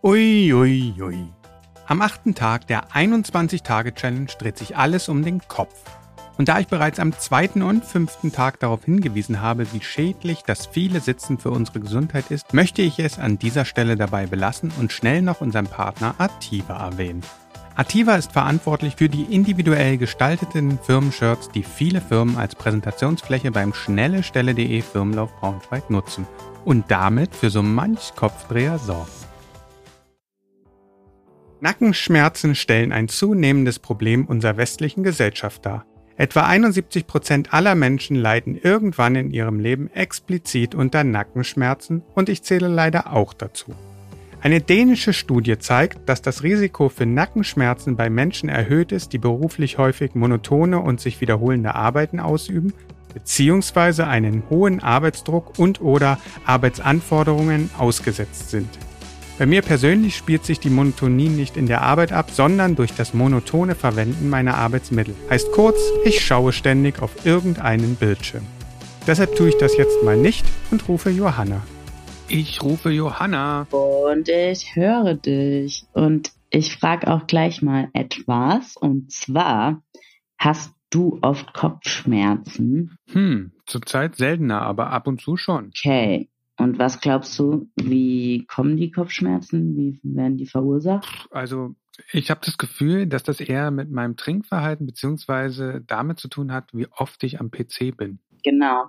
Ui, ui, ui. Am achten Tag der 21-Tage-Challenge dreht sich alles um den Kopf. Und da ich bereits am zweiten und fünften Tag darauf hingewiesen habe, wie schädlich das viele Sitzen für unsere Gesundheit ist, möchte ich es an dieser Stelle dabei belassen und schnell noch unseren Partner Ativa erwähnen. Ativa ist verantwortlich für die individuell gestalteten Firmenshirts, die viele Firmen als Präsentationsfläche beim schnellestelle.de Firmenlauf Braunschweig nutzen und damit für so manch Kopfdreher sorgen. Nackenschmerzen stellen ein zunehmendes Problem unserer westlichen Gesellschaft dar. Etwa 71 Prozent aller Menschen leiden irgendwann in ihrem Leben explizit unter Nackenschmerzen und ich zähle leider auch dazu. Eine dänische Studie zeigt, dass das Risiko für Nackenschmerzen bei Menschen erhöht ist, die beruflich häufig monotone und sich wiederholende Arbeiten ausüben, beziehungsweise einen hohen Arbeitsdruck und oder Arbeitsanforderungen ausgesetzt sind. Bei mir persönlich spielt sich die Monotonie nicht in der Arbeit ab, sondern durch das monotone Verwenden meiner Arbeitsmittel. Heißt kurz, ich schaue ständig auf irgendeinen Bildschirm. Deshalb tue ich das jetzt mal nicht und rufe Johanna. Ich rufe Johanna. Und ich höre dich. Und ich frage auch gleich mal etwas. Und zwar, hast du oft Kopfschmerzen? Hm, zurzeit seltener, aber ab und zu schon. Okay. Und was glaubst du, wie kommen die Kopfschmerzen? Wie werden die verursacht? Also ich habe das Gefühl, dass das eher mit meinem Trinkverhalten beziehungsweise damit zu tun hat, wie oft ich am PC bin. Genau.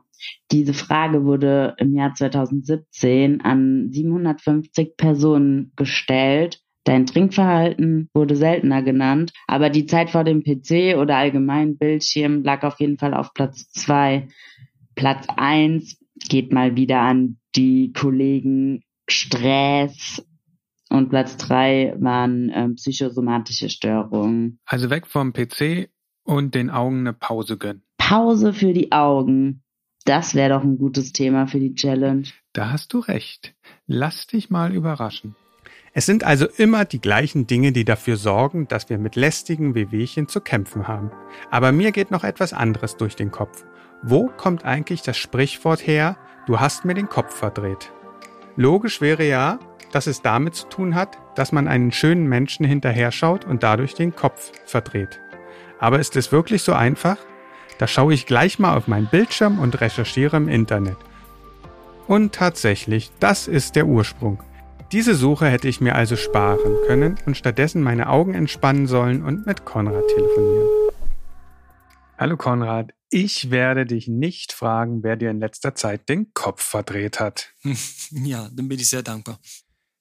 Diese Frage wurde im Jahr 2017 an 750 Personen gestellt. Dein Trinkverhalten wurde seltener genannt, aber die Zeit vor dem PC oder allgemein Bildschirm lag auf jeden Fall auf Platz zwei. Platz eins geht mal wieder an die Kollegen Stress und Platz drei waren ähm, psychosomatische Störungen. Also weg vom PC und den Augen eine Pause gönnen. Pause für die Augen. Das wäre doch ein gutes Thema für die Challenge. Da hast du recht. Lass dich mal überraschen. Es sind also immer die gleichen Dinge, die dafür sorgen, dass wir mit lästigen Wehwehchen zu kämpfen haben. Aber mir geht noch etwas anderes durch den Kopf. Wo kommt eigentlich das Sprichwort her, du hast mir den Kopf verdreht? Logisch wäre ja, dass es damit zu tun hat, dass man einen schönen Menschen hinterher schaut und dadurch den Kopf verdreht. Aber ist es wirklich so einfach? Da schaue ich gleich mal auf meinen Bildschirm und recherchiere im Internet. Und tatsächlich, das ist der Ursprung. Diese Suche hätte ich mir also sparen können und stattdessen meine Augen entspannen sollen und mit Konrad telefonieren. Hallo Konrad, ich werde dich nicht fragen, wer dir in letzter Zeit den Kopf verdreht hat. Ja, dann bin ich sehr dankbar.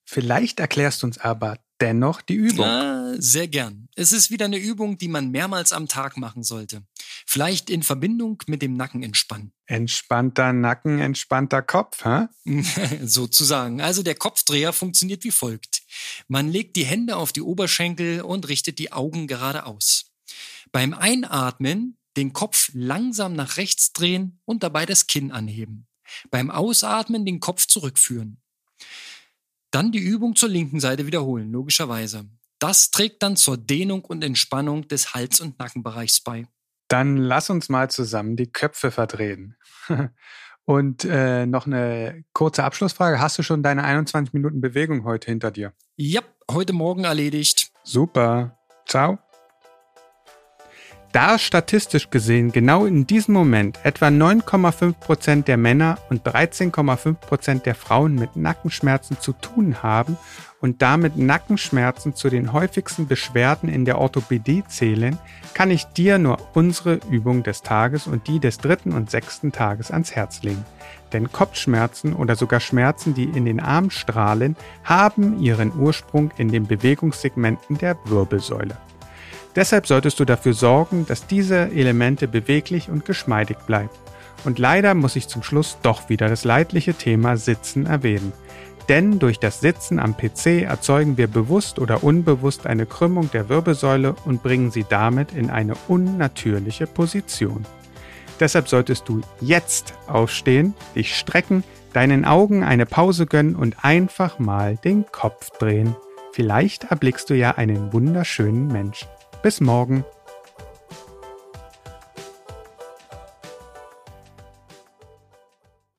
Vielleicht erklärst du uns aber dennoch die Übung. Ja, sehr gern. Es ist wieder eine Übung, die man mehrmals am Tag machen sollte. Vielleicht in Verbindung mit dem Nacken entspannen. Entspannter Nacken, entspannter Kopf, hä? Sozusagen. Also der Kopfdreher funktioniert wie folgt. Man legt die Hände auf die Oberschenkel und richtet die Augen geradeaus. Beim Einatmen den Kopf langsam nach rechts drehen und dabei das Kinn anheben. Beim Ausatmen den Kopf zurückführen. Dann die Übung zur linken Seite wiederholen, logischerweise. Das trägt dann zur Dehnung und Entspannung des Hals- und Nackenbereichs bei. Dann lass uns mal zusammen die Köpfe verdrehen. Und äh, noch eine kurze Abschlussfrage. Hast du schon deine 21 Minuten Bewegung heute hinter dir? Ja, heute Morgen erledigt. Super. Ciao. Da statistisch gesehen genau in diesem Moment etwa 9,5% der Männer und 13,5% der Frauen mit Nackenschmerzen zu tun haben und damit Nackenschmerzen zu den häufigsten Beschwerden in der Orthopädie zählen, kann ich dir nur unsere Übung des Tages und die des dritten und sechsten Tages ans Herz legen. Denn Kopfschmerzen oder sogar Schmerzen, die in den Arm strahlen, haben ihren Ursprung in den Bewegungssegmenten der Wirbelsäule. Deshalb solltest du dafür sorgen, dass diese Elemente beweglich und geschmeidig bleiben. Und leider muss ich zum Schluss doch wieder das leidliche Thema Sitzen erwähnen. Denn durch das Sitzen am PC erzeugen wir bewusst oder unbewusst eine Krümmung der Wirbelsäule und bringen sie damit in eine unnatürliche Position. Deshalb solltest du jetzt aufstehen, dich strecken, deinen Augen eine Pause gönnen und einfach mal den Kopf drehen. Vielleicht erblickst du ja einen wunderschönen Menschen. Bis morgen.